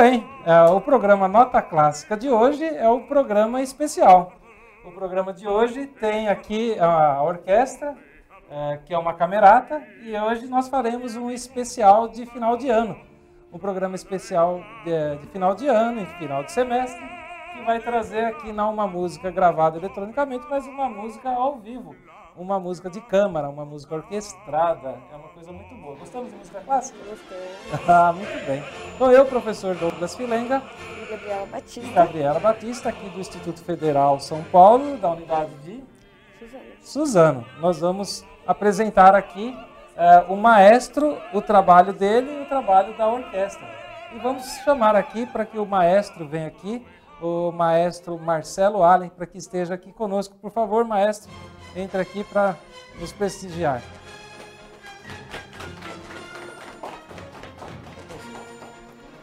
bem, é, o programa Nota Clássica de hoje é o programa especial. O programa de hoje tem aqui a orquestra, é, que é uma camerata, e hoje nós faremos um especial de final de ano. Um programa especial de, de final de ano, e final de semestre, que vai trazer aqui não uma música gravada eletronicamente, mas uma música ao vivo uma música de câmara, uma música orquestrada. É uma coisa muito boa. Gostamos de música clássica? Gostei. ah, muito bem. Então eu, professor Douglas Filenga. E Gabriela Batista. Gabriela Batista, aqui do Instituto Federal São Paulo, da unidade de Suzano. Suzano. Nós vamos apresentar aqui eh, o maestro, o trabalho dele e o trabalho da orquestra. E vamos chamar aqui para que o maestro venha aqui, o maestro Marcelo Allen, para que esteja aqui conosco. Por favor, maestro, entra aqui para nos prestigiar.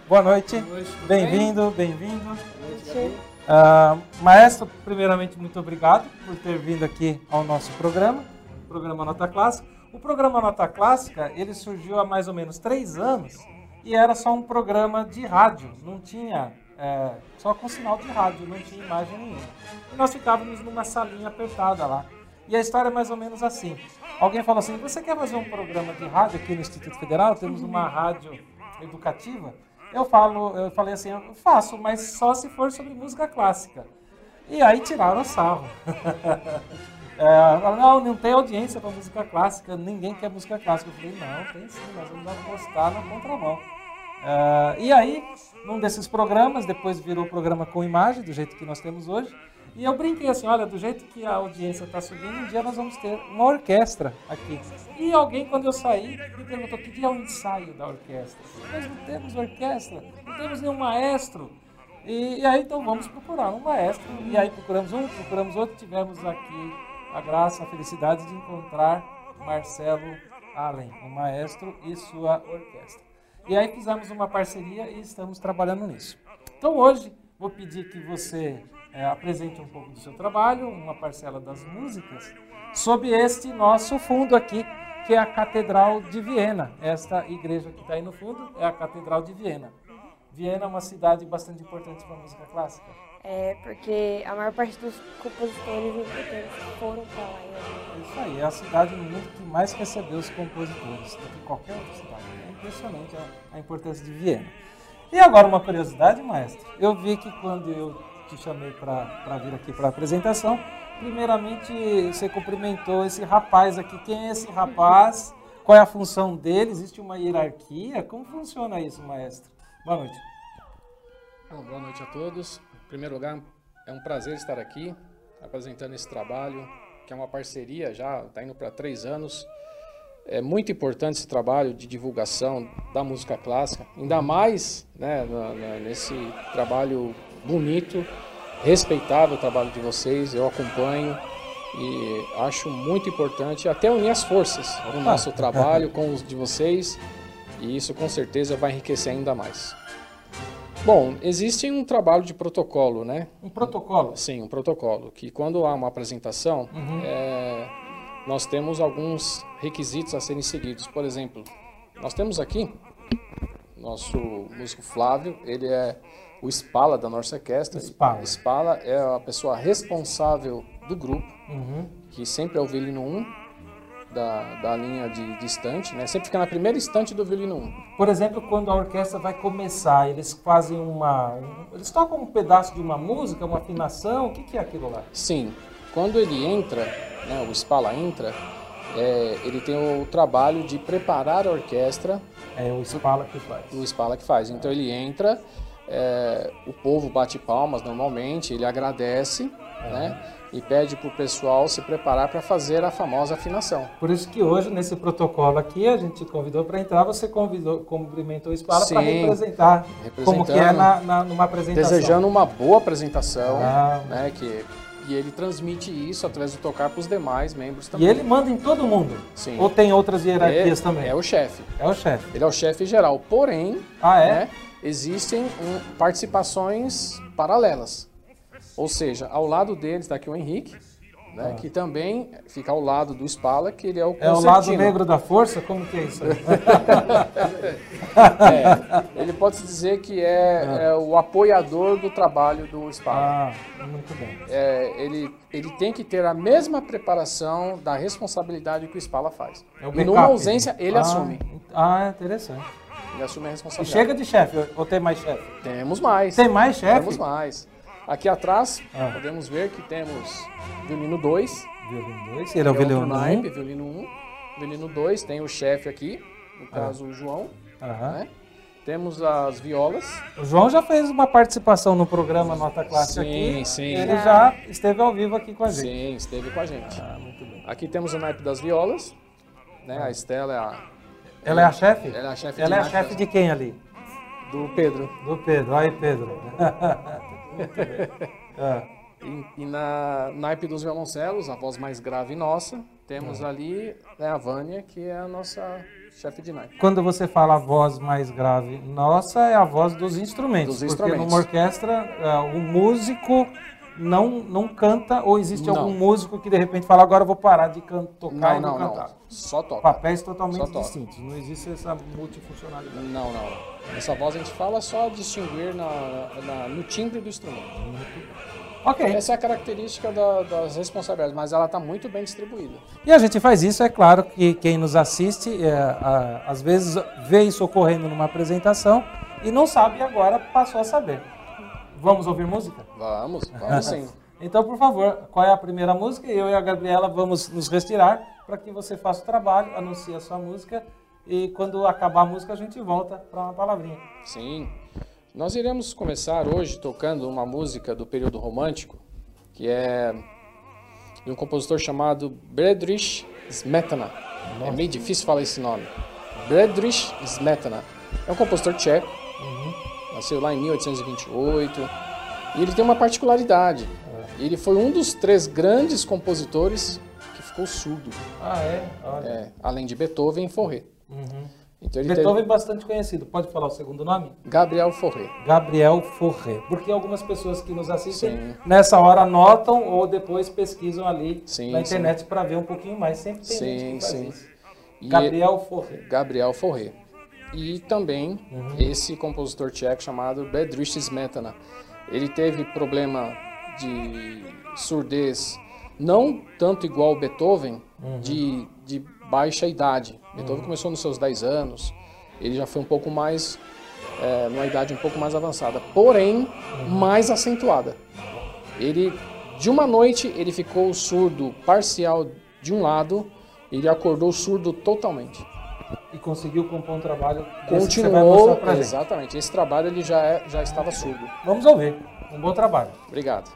Boa noite. Bem-vindo, bem-vindo. Uh, maestro, primeiramente, muito obrigado por ter vindo aqui ao nosso programa, programa Nota Clássica. O programa Nota Clássica, ele surgiu há mais ou menos três anos e era só um programa de rádio, não tinha, é, só com sinal de rádio, não tinha imagem nenhuma. E nós ficávamos numa salinha apertada lá. E a história é mais ou menos assim. Alguém falou assim: você quer fazer um programa de rádio aqui no Instituto Federal? Temos uma rádio educativa. Eu falo, eu falei assim, eu faço, mas só se for sobre música clássica. E aí tiraram o sarro. é, não, não tem audiência para música clássica, ninguém quer música clássica. Eu falei, não, tem sim, nós vamos apostar na contramão. É, e aí, num desses programas, depois virou programa com imagem, do jeito que nós temos hoje, e eu brinquei assim, olha, do jeito que a audiência está subindo, um dia nós vamos ter uma orquestra aqui. E alguém, quando eu saí, me perguntou que dia é o ensaio da orquestra. Nós não temos orquestra, não temos nenhum maestro. E, e, aí, então, vamos procurar um maestro. E aí procuramos um, procuramos outro, tivemos aqui a graça, a felicidade de encontrar Marcelo Allen, o maestro e sua orquestra. E aí fizemos uma parceria e estamos trabalhando nisso. Então hoje vou pedir que você é, apresente um pouco do seu trabalho, uma parcela das músicas, sob este nosso fundo aqui, que é a Catedral de Viena. Esta igreja que está aí no fundo é a Catedral de Viena. Viena é uma cidade bastante importante para a música clássica. É, porque a maior parte dos compositores importantes foram para lá. É isso aí, é a cidade no mundo que mais recebeu os compositores do que qualquer outra cidade. É impressionante a, a importância de Viena. E agora uma curiosidade, maestro. Eu vi que quando eu te chamei para vir aqui para a apresentação. Primeiramente, você cumprimentou esse rapaz aqui. Quem é esse rapaz? Qual é a função dele? Existe uma hierarquia? Como funciona isso, maestro? Boa noite. Bom, boa noite a todos. Em primeiro lugar, é um prazer estar aqui apresentando esse trabalho, que é uma parceria já, está indo para três anos. É muito importante esse trabalho de divulgação da música clássica, ainda mais né, nesse trabalho bonito, respeitável o trabalho de vocês, eu acompanho e acho muito importante até unir as forças no nosso trabalho com os de vocês e isso com certeza vai enriquecer ainda mais. Bom, existe um trabalho de protocolo, né? Um protocolo? Sim, um protocolo. Que quando há uma apresentação, uhum. é, nós temos alguns requisitos a serem seguidos. Por exemplo, nós temos aqui nosso músico Flávio, ele é o Spala da nossa orquestra. Spala. Spala é a pessoa responsável do grupo, uhum. que sempre é o violino 1 da, da linha de, de estante, né? Sempre fica na primeira estante do violino 1. Por exemplo, quando a orquestra vai começar, eles fazem uma... Um, eles tocam um pedaço de uma música, uma afinação, o que, que é aquilo lá? Sim. Quando ele entra, né, o Spala entra, é, ele tem o trabalho de preparar a orquestra. É o Spala que faz. O Spala que faz. Então ele entra, é, o povo bate palmas normalmente, ele agradece, é. né? E pede para o pessoal se preparar para fazer a famosa afinação. Por isso que hoje, nesse protocolo aqui, a gente convidou para entrar, você convidou, cumprimentou o Spala para representar como que é na, na, numa apresentação. Desejando uma boa apresentação, ah. né? Que e ele transmite isso através do tocar para os demais membros também. E ele manda em todo mundo? Sim. Ou tem outras hierarquias é, também? É o chefe. É o chefe. Ele é o chefe geral. Porém, ah, é? Né, existem um, participações paralelas. Ou seja, ao lado deles está aqui o Henrique, né, Ah. que também fica ao lado do Spala, que ele é o É o lado negro da força? Como que é isso? É, ele pode se dizer que é, é o apoiador do trabalho do Spala. ah, muito bem. É, ele, ele tem que ter a mesma preparação da responsabilidade que o Spala faz. É o e numa ausência, né? ele Ah, assume. Ah, interessante. Ele assume a E responsabilidade. chega de chefe, ou tem mais chefe? Temos mais. Tem mais chefe? Temos mais. Aqui atrás, Ah. podemos ver que temos violino 2, Violino 2, ele é o é violino outro 1. naipe, violino 1. Violino 2, tem o chefe aqui, no caso o João. Aham. Né? Temos as violas. O João já fez uma participação no programa Nota Clássica Sim, aqui. sim. Ele já esteve ao vivo aqui com a gente. Sim, esteve com a gente. Ah, muito bem. Aqui temos o naipe das violas. Né? A Estela é a, Ela é a chefe? ela é a chefe Ela é a de chefe de quem ali? do Pedro. Do Pedro. Aí, Pedro. Ah, E, e na naipe dos violoncelos, a voz mais grave nossa, temos Ah. ali né, a Vânia, que é a nossa chefe de naipe. Quando você fala a voz mais grave, nossa, é a voz dos instrumentos. Dos porque instrumentos. numa orquestra, ah, o músico não, não canta ou existe Não. algum músico que de repente fala agora eu vou parar de can tocar Não, e não, não, cantar. não. Só toca. Papéis totalmente toca. distintos. Não existe essa multifuncionalidade. Não, não. Essa voz a gente fala só distinguir na, na- no timbre do instrumento. Ok. Essa é a característica da- das responsabilidades, mas ela está muito bem distribuída. E a gente faz isso, é claro que quem nos assiste, é, a- às vezes vê isso ocorrendo numa apresentação e não sabe e agora passou a saber. Vamos ouvir música? Vamos, vamos sim. Então, por favor, qual é a primeira música? Eu e a Gabriela vamos nos retirar para que você faça o trabalho, anuncie a sua música e quando acabar a música a gente volta para uma palavrinha. Sim. Nós iremos começar hoje tocando uma música do período romântico, que é de um compositor chamado Bedrich Smetana. É meio difícil falar esse nome. Bedrich Smetana. É um compositor tcheco. Nasceu lá em 1828. E ele tem uma particularidade. Ele foi um dos três grandes compositores que ficou surdo, Ah, é? Olha. é, além de Beethoven e Fauré. Uhum. Então Beethoven é bastante conhecido. Pode falar o segundo nome? teve Gabriel Fauré. Gabriel Forré. Porque algumas pessoas que nos assistem Sim. nessa hora anotam ou depois pesquisam ali Sim, na internet para ver um pouquinho mais. Sempre tem Sim, gente que faz sim. isso. Gabriel Forré. Gabriel Fauré. E também Uhum. esse compositor tcheco chamado Bedřich Smetana. Ele teve problema de surdez não tanto igual Beethoven, Uhum. de, de baixa idade. Beethoven começou nos seus 10 anos, ele já foi um pouco mais, é, numa idade um pouco mais avançada, porém Uhum. mais acentuada. Ele, de uma noite, ele ficou surdo parcial de um lado, ele acordou surdo totalmente. E conseguiu compor um trabalho Continuou, exatamente. Esse trabalho ele já, é, já estava surdo. Vamos ouvir. Um bom trabalho. Obrigado.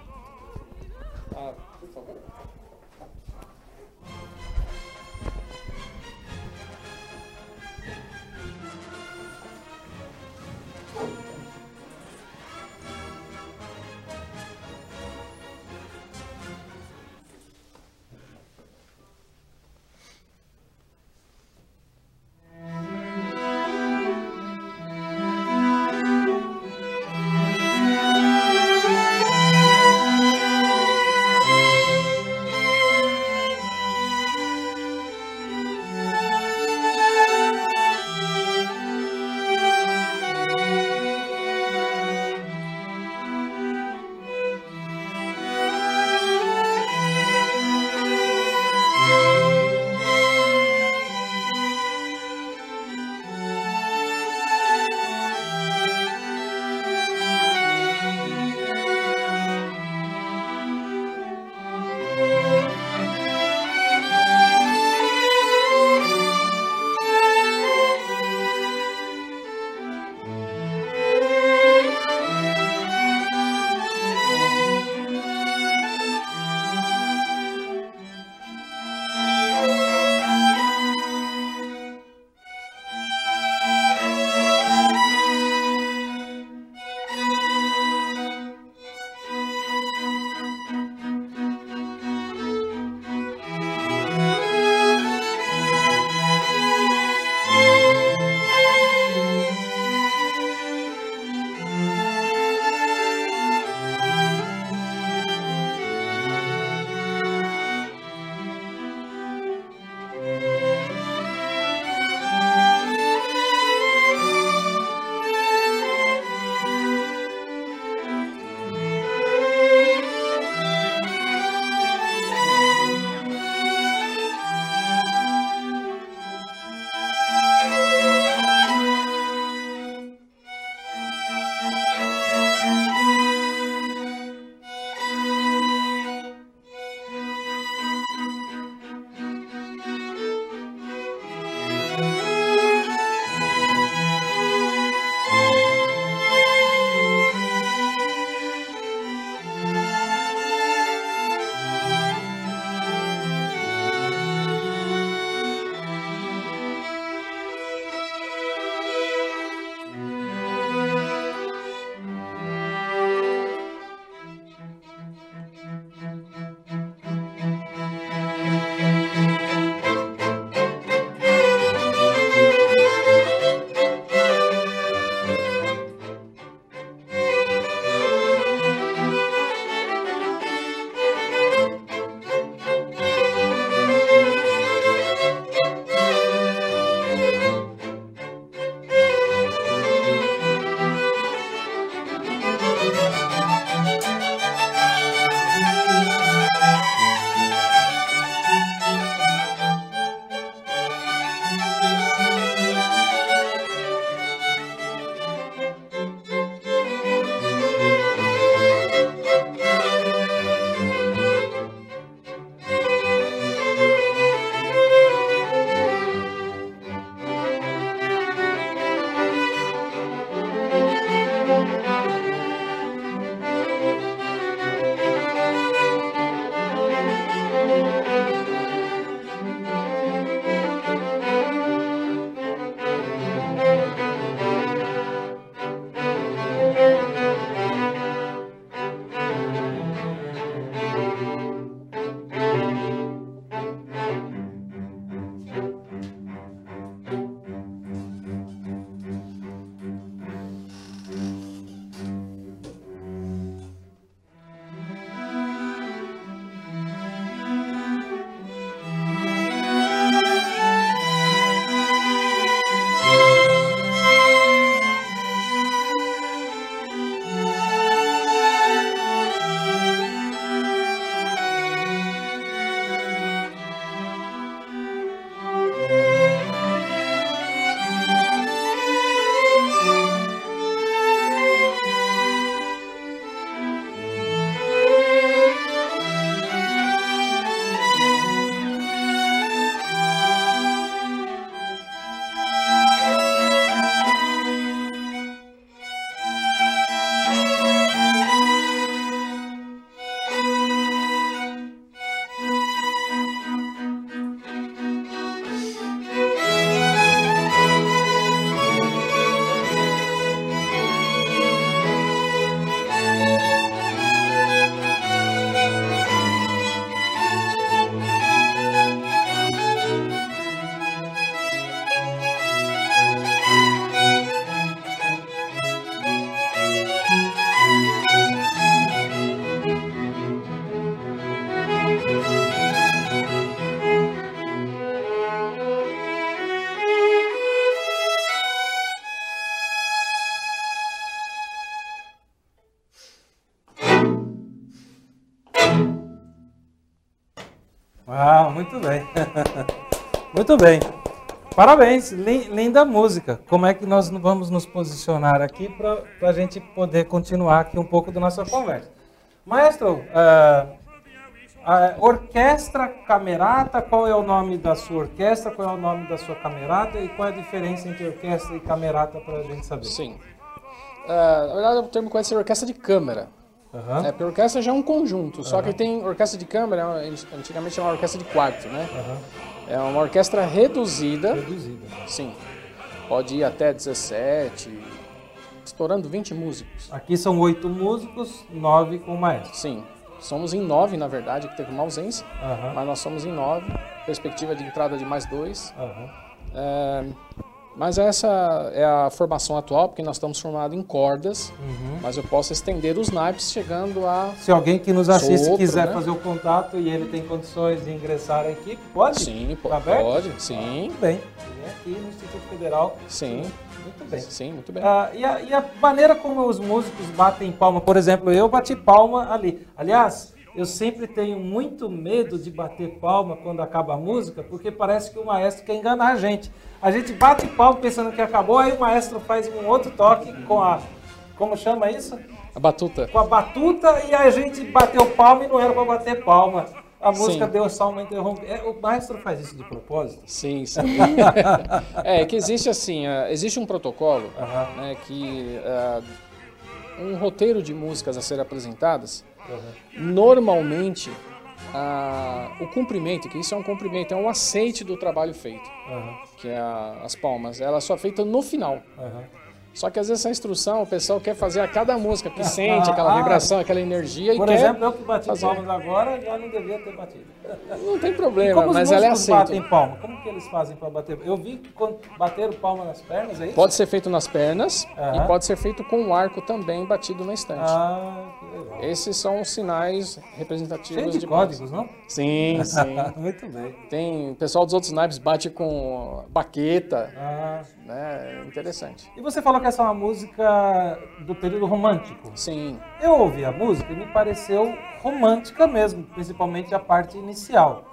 Muito bem. Parabéns, linda música. Como é que nós vamos nos posicionar aqui para a gente poder continuar aqui um pouco da nossa conversa? Maestro, uh, a orquestra Camerata, qual é o nome da sua orquestra, qual é o nome da sua camerata e qual é a diferença entre orquestra e camerata para a gente saber? Sim. Uh, na verdade, o termo conhece orquestra de câmara. Uhum. É, porque orquestra já é um conjunto, só que tem orquestra de câmara, antigamente chamava orquestra de quarto, né? Uhum. É uma orquestra reduzida. Reduzida. Sim. Pode ir até 17, estourando 20 músicos. Aqui são oito músicos, nove com o maestro. Sim. Somos em nove, na verdade, que teve uma ausência, uhum. mas nós somos em nove. Perspectiva de entrada de mais dois. É, mas essa é a formação atual, porque nós estamos formados em cordas, uhum. mas eu posso estender os naipes chegando a. Se alguém que nos assiste sopro, quiser né? fazer o contato e ele tem condições de ingressar à equipe, pode? Sim, tá pode, sim. Muito bem. Vem aqui no Instituto Federal. Sim. Muito bem. Sim, muito bem. Ah, e, a, e a maneira como os músicos batem palma, por exemplo, eu bati palma ali. Aliás, eu sempre tenho muito medo de bater palma quando acaba a música, porque parece que o maestro quer enganar a gente. A gente bate palma pensando que acabou, aí o maestro faz um outro toque com a. Como chama isso? A batuta. Com a batuta e a gente bateu palma e não era para bater palma. A música sim. deu só uma interrupção. É, o maestro faz isso de propósito? Sim, sim. é que existe assim, uh, existe um protocolo uh né, que uh, um roteiro de músicas a ser apresentadas Uhum. Normalmente, a, o cumprimento, que isso é um cumprimento, é um aceite do trabalho feito, uhum. que é a, as palmas. Ela só é feita no final. Uhum. Só que às vezes essa instrução o pessoal quer fazer a cada música, que sente aquela ah, vibração, aquela energia Por e exemplo, eu que bati fazer... palmas agora já não devia ter batido. Não tem problema, mas ela é aceita. batem palma? Como que eles fazem para bater? Eu vi que quando bateram palma nas pernas, é isso? Pode ser feito nas pernas e pode ser feito com o arco também batido na estante. Ah. Esses são os sinais representativos Cheio de, de códigos, não? Sim, sim. Muito bem. Tem, o pessoal dos outros naipes bate com baqueta. Ah. Né? Interessante. E você falou que essa é uma música do período romântico. Sim. Eu ouvi a música e me pareceu romântica mesmo, principalmente a parte inicial.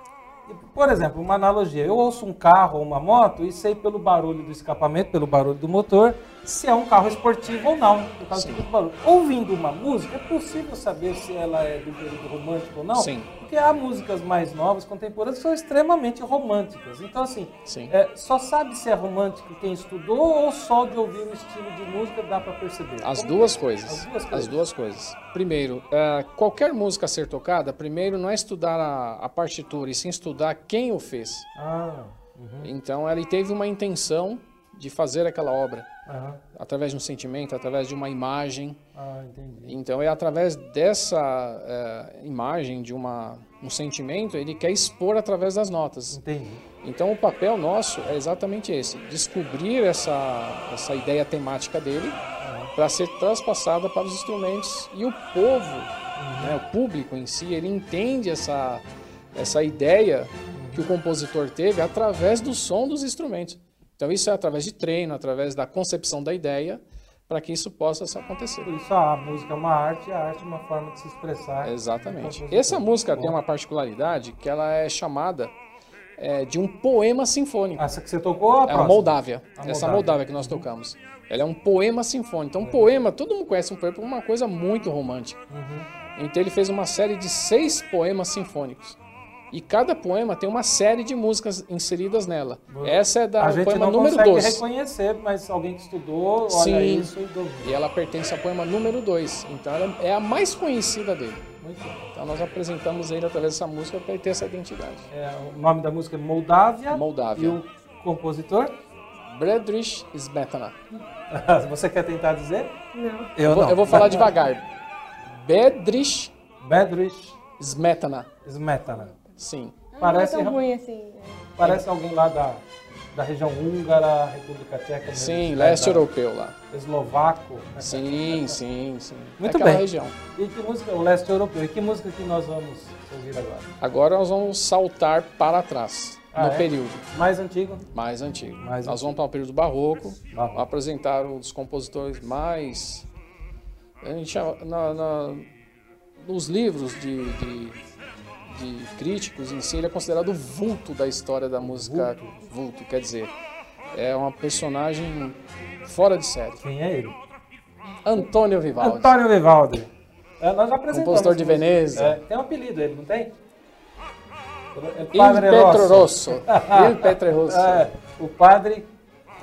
Por exemplo, uma analogia, eu ouço um carro ou uma moto e sei pelo barulho do escapamento, pelo barulho do motor, se é um carro esportivo ou não, por causa do barulho. Ouvindo uma música, é possível saber se ela é do período romântico ou não? Sim. Porque há músicas mais novas, contemporâneas, que são extremamente românticas. Então, assim, Sim. é, só sabe se é romântico quem estudou ou só de ouvir o estilo de música dá para perceber? As duas é? coisas. As duas As coisas. duas coisas. Primeiro, eh, qualquer música a ser tocada, primeiro não é estudar a, a partitura, e sim estudar quem o fez. Ah, uhum, Então, ele teve uma intenção de fazer aquela obra, aham. através de um sentimento, através de uma imagem. ah. Então, é através dessa eh, imagem, de uma, um sentimento, ele quer expor através das notas. Entendi. Então, o papel nosso é exatamente esse: descobrir essa, essa ideia temática dele para ser transpassada para os instrumentos. E o povo, né, o público em si, ele entende essa, essa ideia que o compositor teve através do som dos instrumentos. Então, isso é através de treino, através da concepção da ideia, para que isso possa se acontecer. Por isso a música é uma arte, a arte é uma forma de se expressar. Exatamente. Essa música Bom. tem uma particularidade que ela é chamada é, de um poema sinfônico. Essa que você tocou, a É a? Moldávia. A Essa Moldávia. Moldávia que nós tocamos. Ela é um poema sinfônico. Então, um poema, todo mundo conhece um poema como uma coisa muito romântica. Uhum. Então, ele fez uma série de seis poemas sinfônicos. E cada poema tem uma série de músicas inseridas nela. Boa. Essa é da a o gente poema não número consegue 2. reconhecer, mas alguém que estudou, olha Sim. isso e domina. E ela pertence ao poema número 2. Então, ela é a mais conhecida dele. Muito bem. Então, nós apresentamos ele através dessa música para ele ter essa identidade. É, o nome da música é Moldávia. Moldávia. E o compositor? Bredrich Smetana. Você quer tentar dizer? Não. Eu, Eu vou, eu vou falar devagar. Bedrich Bedrich Smetana. Smetana. Sim. Parece- Não é tão ruim assim. né? Parece alguém lá da, da região húngara, República Tcheca. Sim, né, leste da- europeu lá. Eslovaco. né? Sim, sim, sim. Muito bem. região. E que música? O leste europeu. E que música que nós vamos ouvir agora? Agora nós vamos saltar para trás, Ah, no é? período Mais antigo? mais antigo. Mais nós antigo. vamos para o período barroco, Barroco. apresentar um dos compositores mais... A gente, chama- na, na- nos livros de, de, de críticos em si, ele é considerado o vulto da história da música. Vulto, quer dizer, é uma personagem fora de série. Quem é ele? Antônio Vivaldi. Antônio Vivaldi. É, nós apresentamos. Compositor de. Veneza. É, tem um apelido ele, não tem? É Il Padre Petro Rosso. Rosso. Il Petro Rosso. É, o padre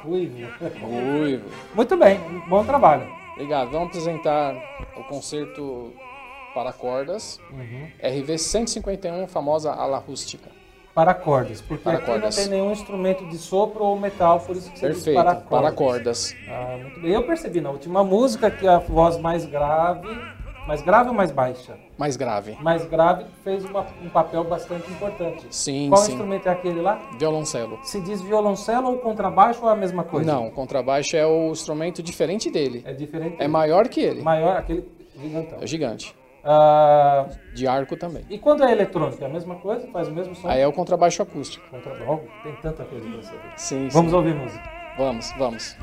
Ruivo. Ruivo. Muito bem, bom trabalho. Obrigado. Vamos apresentar o concerto para cordas, RV 151, famosa ala rústica. Para cordas, porque Para aqui cordas. não tem nenhum instrumento de sopro ou metal, por isso que você Perfeito, para para cordas. cordas. Ah, muito bem. Eu percebi na última música que a voz mais grave, mais grave ou mais baixa? Mais grave. Mais grave fez uma- um papel bastante importante. Sim, Qual sim. instrumento é aquele lá? Violoncelo. Se diz violoncelo ou contrabaixo ou é a mesma coisa? Não, contrabaixo é o instrumento diferente dele. É diferente. É maior que ele. maior, aquele gigantão. É gigante. Ah, De arco também. e quando é eletrônico, é a mesma coisa? Faz o mesmo som? Aí é o contrabaixo acústico. Contrabaixo. Tem tanta coisa pra saber. Sim, Vamos sim. ouvir música. Vamos, vamos.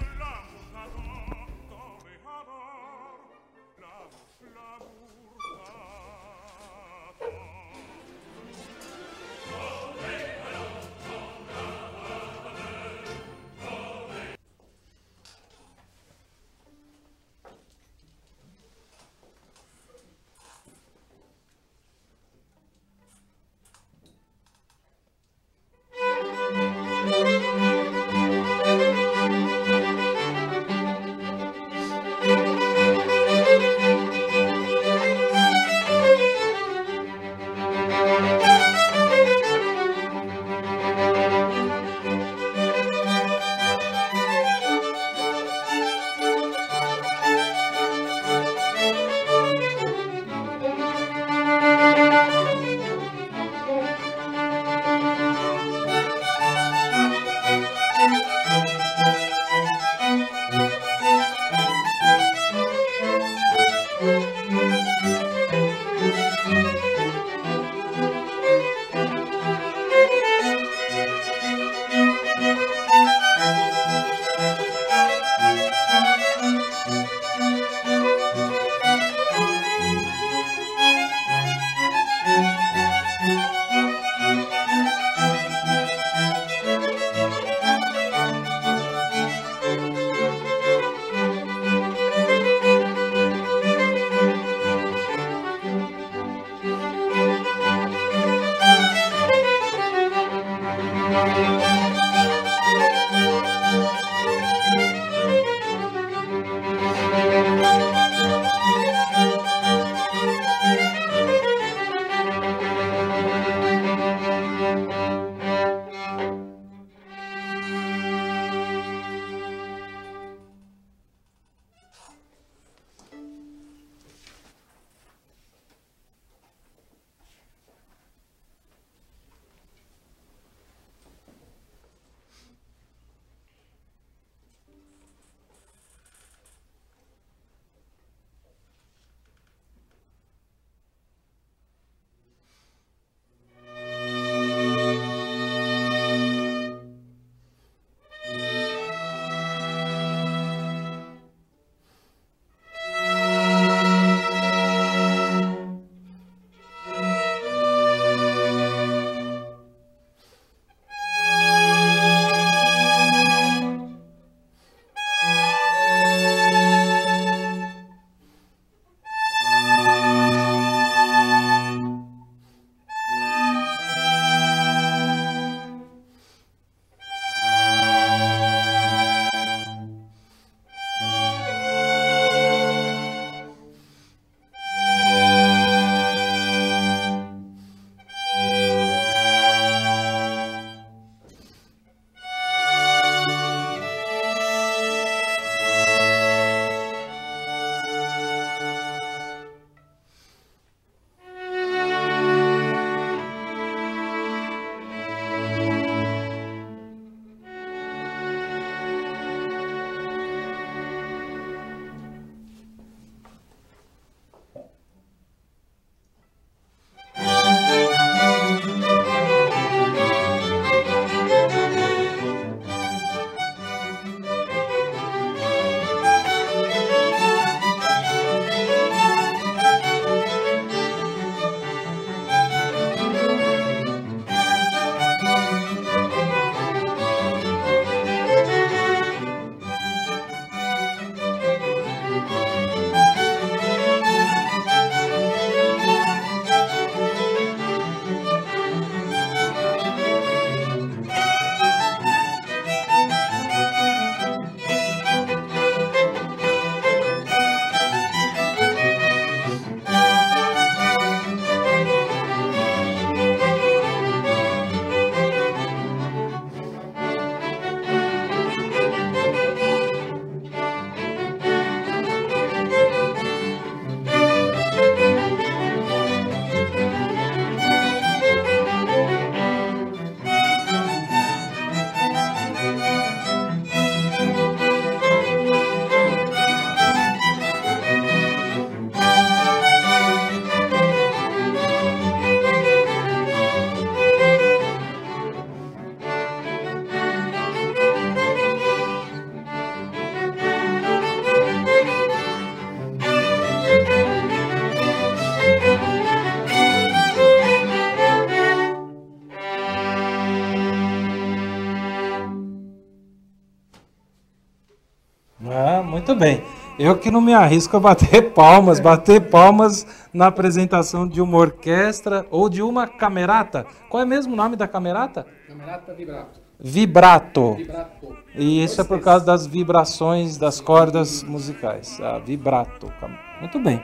Bem. Eu que não me arrisco a bater palmas, bater palmas na apresentação de uma orquestra ou de uma camerata. Qual é mesmo o nome da camerata? Camerata vibrato. Vibrato. Vibrato. E isso é por causa das vibrações das cordas musicais. Ah, vibrato. Muito bem.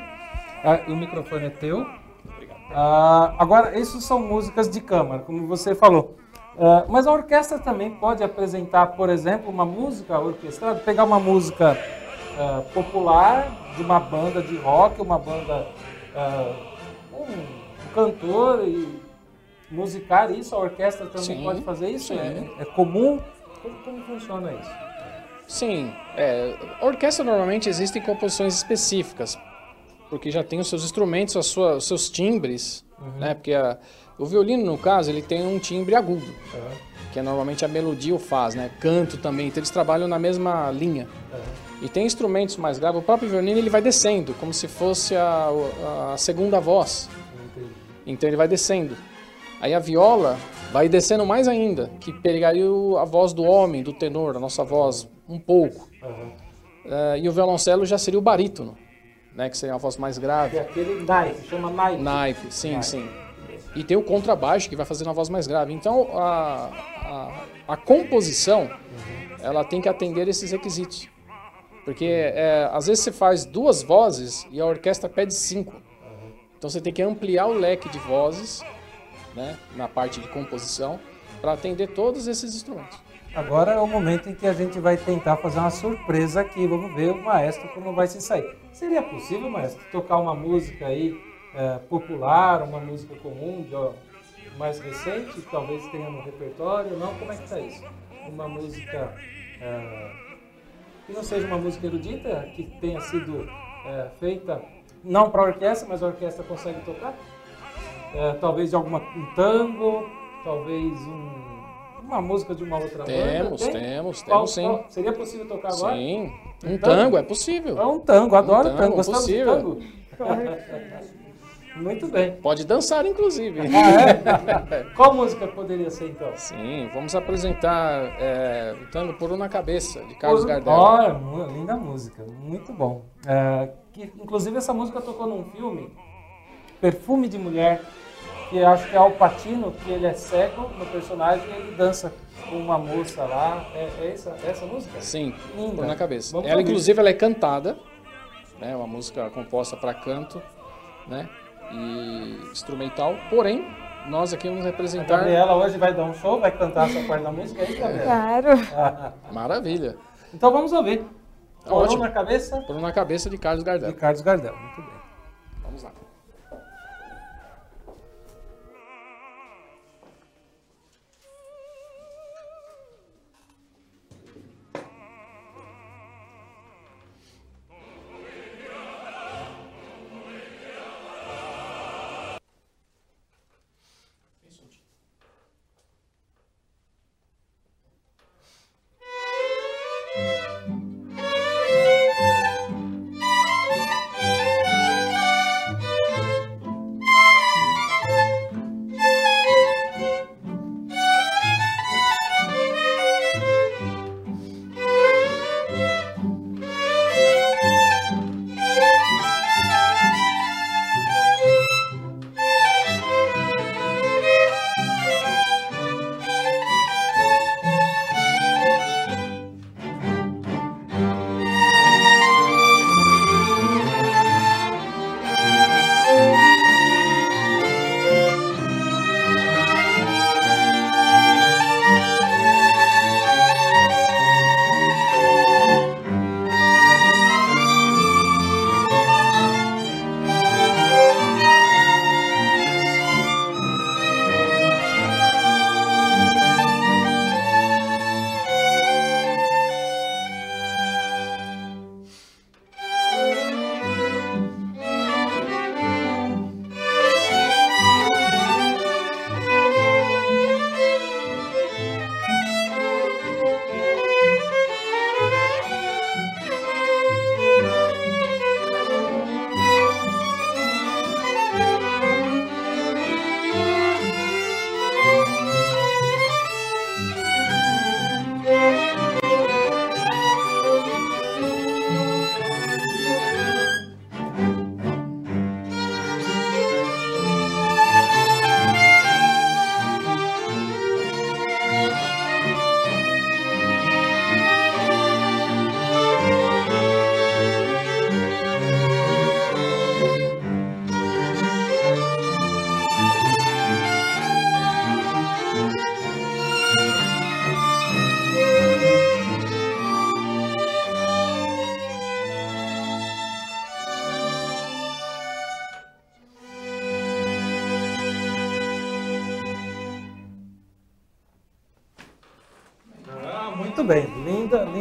Ah, o microfone é teu. Ah, agora, isso são músicas de câmara, como você falou. Ah, mas a orquestra também pode apresentar, por exemplo, uma música orquestrada, pegar uma música ah, popular de uma banda de rock, uma banda, ah, um, um cantor e musicar isso. A orquestra também Sim, pode fazer isso? É, é comum? Como, como funciona isso? Sim, é, a orquestra normalmente existem composições específicas, porque já tem os seus instrumentos, as suas, os seus timbres, né? Porque a- o violino, no caso, ele tem um timbre agudo, que é normalmente a melodia o faz, né? Canto também, então eles trabalham na mesma linha. E tem instrumentos mais graves, o próprio violino ele vai descendo, como se fosse a, a segunda voz. Então ele vai descendo. Aí a viola vai descendo mais ainda, que pegaria a voz do homem, do tenor, a nossa voz, um pouco. Eh, e o violoncelo já seria o barítono, né, que seria uma voz mais grave. é aquele naipe, chama naipe. Naipe, sim, Naipe. sim. E tem o contrabaixo que vai fazer uma voz mais grave. Então a, a, a composição ela tem que atender esses requisitos. Porque é, às vezes você faz duas vozes e a orquestra pede cinco. Então você tem que ampliar o leque de vozes né, na parte de composição para atender todos esses instrumentos. Agora é o momento em que a gente vai tentar fazer uma surpresa aqui. Vamos ver o maestro como vai se sair. Seria possível, maestro, tocar uma música aí eh, popular, uma música comum, de, ó, mais recente, talvez tenha no repertório? Não? Como é que está isso? Uma música eh, que não seja uma música erudita, que tenha sido eh, feita não para a orquestra, mas a orquestra consegue tocar? Eh, talvez alguma um tango, talvez um- uma música de uma outra Temos, banda? Tem? temos, Qual- temos sim. qual- seria possível tocar agora? Sim. Um Um tango tango? é possível. É um tango, adoro Um tango, tango. Gostamos possível. de tango? Muito bem. Pode dançar, inclusive. Ah, é? Qual música poderia ser então? Sim, vamos apresentar é, o tango Por Uma Cabeça, de Carlos Por- Gardel. Olha, mu- linda música, muito bom. É, que, inclusive essa música tocou num filme, Perfume de Mulher, que acho que é Al Pacino, que ele é cego no personagem e ele dança com uma moça lá. É, é essa, essa música? Sim, Linda. Por Uma Cabeça. Vamos ela, inclusive, ela é cantada, né, uma música composta para canto, né, e instrumental. Porém, nós aqui vamos A representar... Gabriela hoje vai dar um show, vai cantar essa parte da música, isso, Gabriela? Claro. Maravilha. Então vamos ouvir. Corão Ótimo. na cabeça Por Uma Cabeça, de Carlos Gardel. de Carlos Gardel. Muito bem.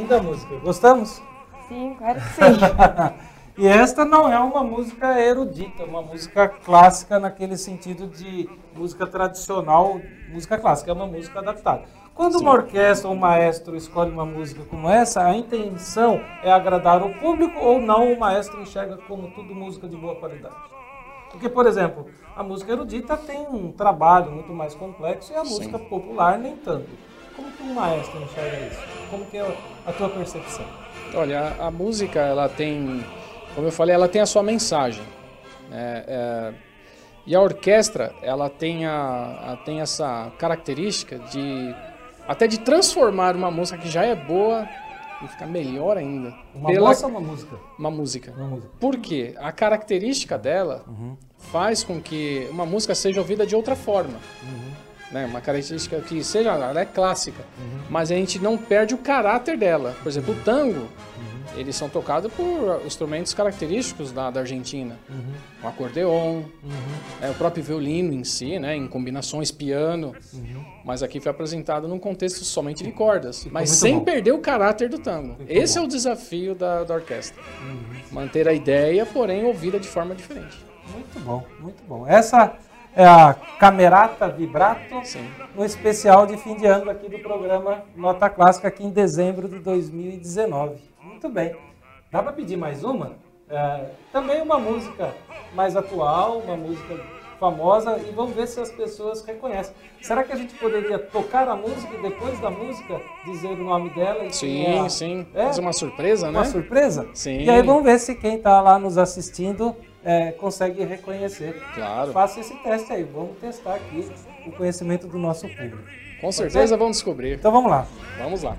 Linda, música. Gostamos? Sim, claro que sim. e esta não é uma música erudita, uma música clássica naquele sentido de música tradicional, música clássica, é uma música adaptada. Quando Sim. uma orquestra ou um maestro escolhe uma música como essa, a intenção é agradar o público ou não o maestro enxerga como tudo música de boa qualidade? Porque, por exemplo, a música erudita tem um trabalho muito mais complexo e a Sim. música popular nem tanto. Um maestro enxerga isso? Como que é a tua percepção? Olha, a, a música, ela tem, como eu falei, ela tem a sua mensagem. É, é, e a orquestra, ela tem, a, a, tem essa característica de até de transformar uma música que já é boa e ficar melhor ainda. Uma pela... ou uma música? Uma música. Uma música. Por quê? A característica dela uhum. faz com que uma música seja ouvida de outra forma. Uhum. Né? Uma característica que seja, ela é clássica, uhum. mas a gente não perde o caráter dela. Por exemplo, o tango, eles são tocados por instrumentos característicos da, da Argentina. Uhum. O acordeon, uhum. é, o próprio violino em si, né, em combinações piano. Uhum. Mas aqui foi apresentado num contexto somente de cordas, Ficou mas sem bom. perder o caráter do tango. Ficou Esse bom. é o desafio da, da orquestra. Uhum. Manter a ideia, porém ouvida de forma diferente. Muito bom, muito bom. Essa é a Camerata Vibrato, Sim. no especial de fim de ano aqui do programa Nota Clássica, aqui em dezembro de 2019. Muito bem. Dá para pedir mais uma? É, também uma música mais atual, uma música famosa e vamos ver se as pessoas reconhecem. Será que a gente poderia tocar a música e depois da música dizer o nome dela? sim, a... sim. É? Fazer uma surpresa, né? Uma surpresa? Sim. E aí vamos ver se quem está lá nos assistindo é, consegue reconhecer. Claro. Faça esse teste aí. Vamos testar aqui o conhecimento do nosso público. Com certeza vamos descobrir. Então vamos lá. Vamos lá.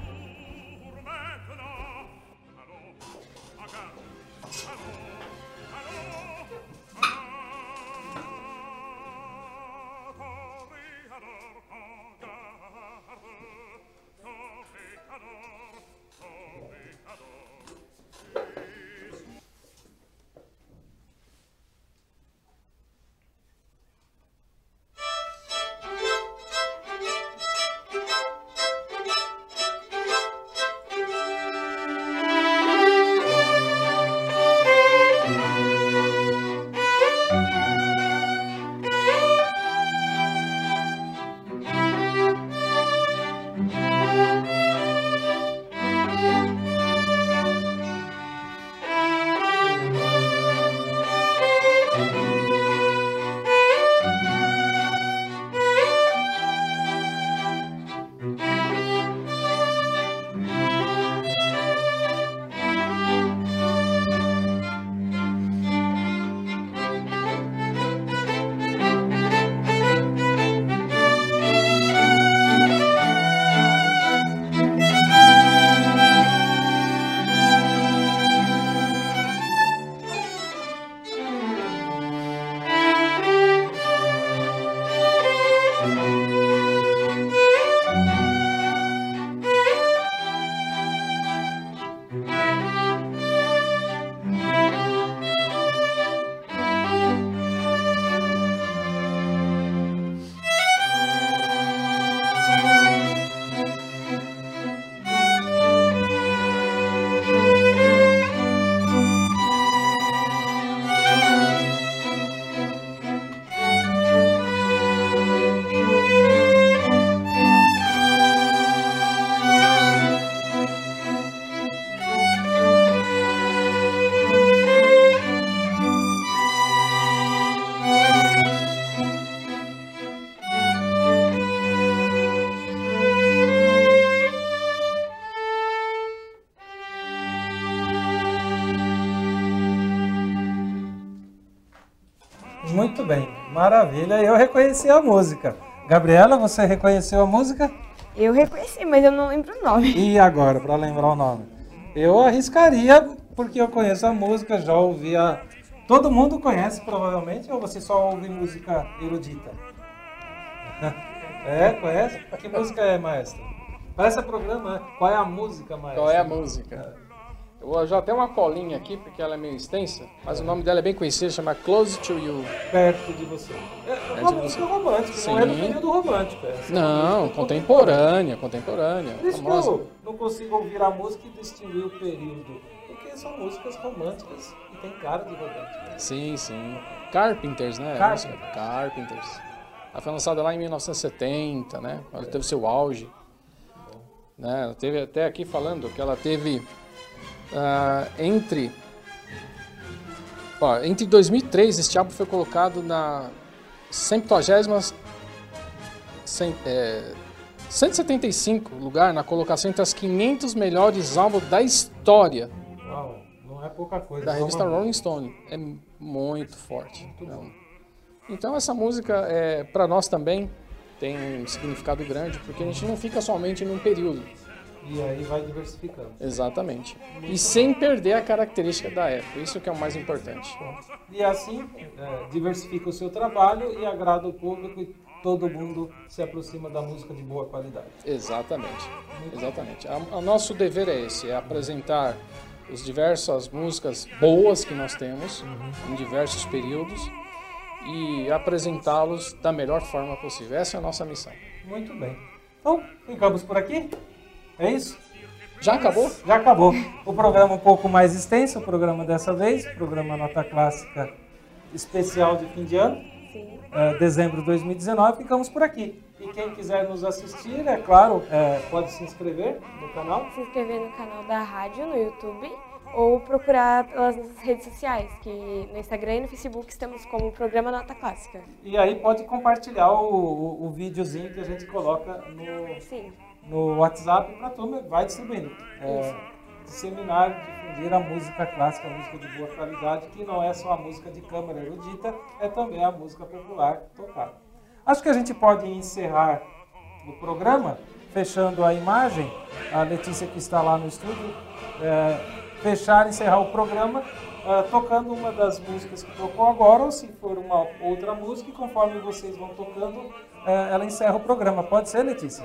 Maravilha, eu reconheci a música. Gabriela, você reconheceu a música? Eu reconheci, mas eu não lembro o nome. E agora, para lembrar o nome? Eu arriscaria, porque eu conheço a música, já ouvi a... Todo mundo conhece, provavelmente, ou você só ouve música erudita? É, conhece? Que música é, maestro? Parece programa? Qual é a música, maestro? Qual é a música? Eu vou já até uma colinha aqui, porque ela é meio extensa, mas o nome dela é bem conhecido, chama Close to You. Perto de você. É, é uma música romântica, Sim. não é do período romântico. Essa. Não, contemporânea, contemporânea. Por isso que famosa. eu não consigo ouvir a música e distinguir o período. Porque são músicas românticas e tem cara de romântica. Sim, sim. Carpenters, né? Carpenters. Carpenters. Ela foi lançada lá em 1970, né? Ela teve seu auge. Né? Ela teve até aqui falando que ela teve ah, entre ó, entre 2003 este álbum foi colocado na 170 cem- é, 175 lugar na colocação entre as 500 melhores álbuns da história Uau, não é pouca coisa. da revista Vamos- Rolling Stone. É muito forte. Então, então essa música, é, para nós também, tem um significado grande, porque a gente não fica somente num período. E aí vai diversificando. Exatamente. E sem perder a característica da época. Isso que é o mais importante. E assim é, diversifica o seu trabalho e agrada o público e todo mundo se aproxima da música de boa qualidade. Exatamente. Exatamente. O nosso dever é esse, é apresentar as diversas músicas boas que nós temos em diversos períodos e apresentá-los da melhor forma possível. Essa é a nossa missão. Muito bem. Então, ficamos por aqui. É isso? Já acabou? Já acabou. O programa um pouco mais extenso, o programa dessa vez, programa Nota Clássica especial de fim de ano, eh, dezembro de 2019. Ficamos por aqui. E quem quiser nos assistir, é claro, eh, pode se inscrever no canal. Se inscrever no canal da rádio no YouTube ou procurar pelas nossas redes sociais, que no Instagram e no Facebook estamos como Programa Nota Clássica. E aí pode compartilhar o, o, o videozinho que a gente coloca no, Sim. No WhatsApp para turma, vai distribuindo. É, disseminar, difundir a música clássica, a música de boa qualidade, que não é só a música de câmara erudita, é também a música popular tocada. Acho que a gente pode encerrar o programa, fechando a imagem, a Letícia que está lá no estúdio, é, fechar, encerrar o programa, é, tocando uma das músicas que tocou agora, ou se for uma outra música, e conforme vocês vão tocando, é, ela encerra o programa. Pode ser, Letícia?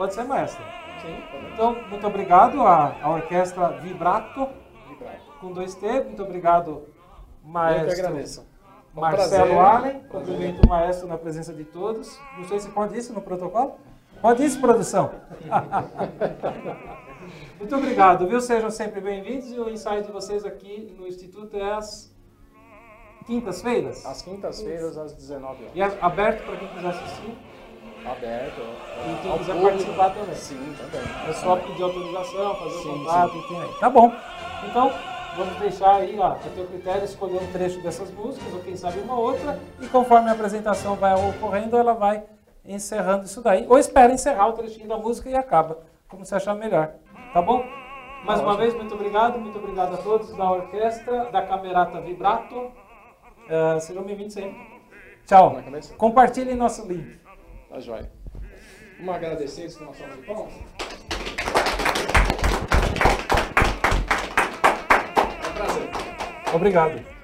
Pode ser, maestra? Sim. Então, muito obrigado à, à orquestra Vibrato, com dois T. Muito obrigado, Eu que maestro agradeço. Um Marcelo prazer. Allen. Cumprimento o maestro na presença de todos. Não sei se pode isso no protocolo. Pode isso, produção? muito obrigado, viu? Sejam sempre bem-vindos. E o ensaio de vocês aqui no Instituto é às quintas-feiras. Às quintas-feiras, às 19 horas. E é aberto para quem quiser assistir. Aberto. E quem quiser público. participar também. Sim, também. É só pedir autorização, fazer o Sim, contato e tem aí. Tá bom. Então, vamos deixar aí, ó, a teu critério, escolher um trecho dessas músicas, ou quem sabe uma outra, e conforme a apresentação vai ocorrendo, ela vai encerrando isso daí. Ou espera encerrar o trechinho da música e acaba, como você achar melhor. Tá bom? Mais uma vez, muito obrigado, muito obrigado a todos da orquestra, da Camerata Vibrato. Eh, sejam bem-vindos sempre. Tchau. Na cabeça? Compartilhem nosso link. Tá joia. Vamos agradecer isso com uma salva de palmas? É um prazer. Obrigado.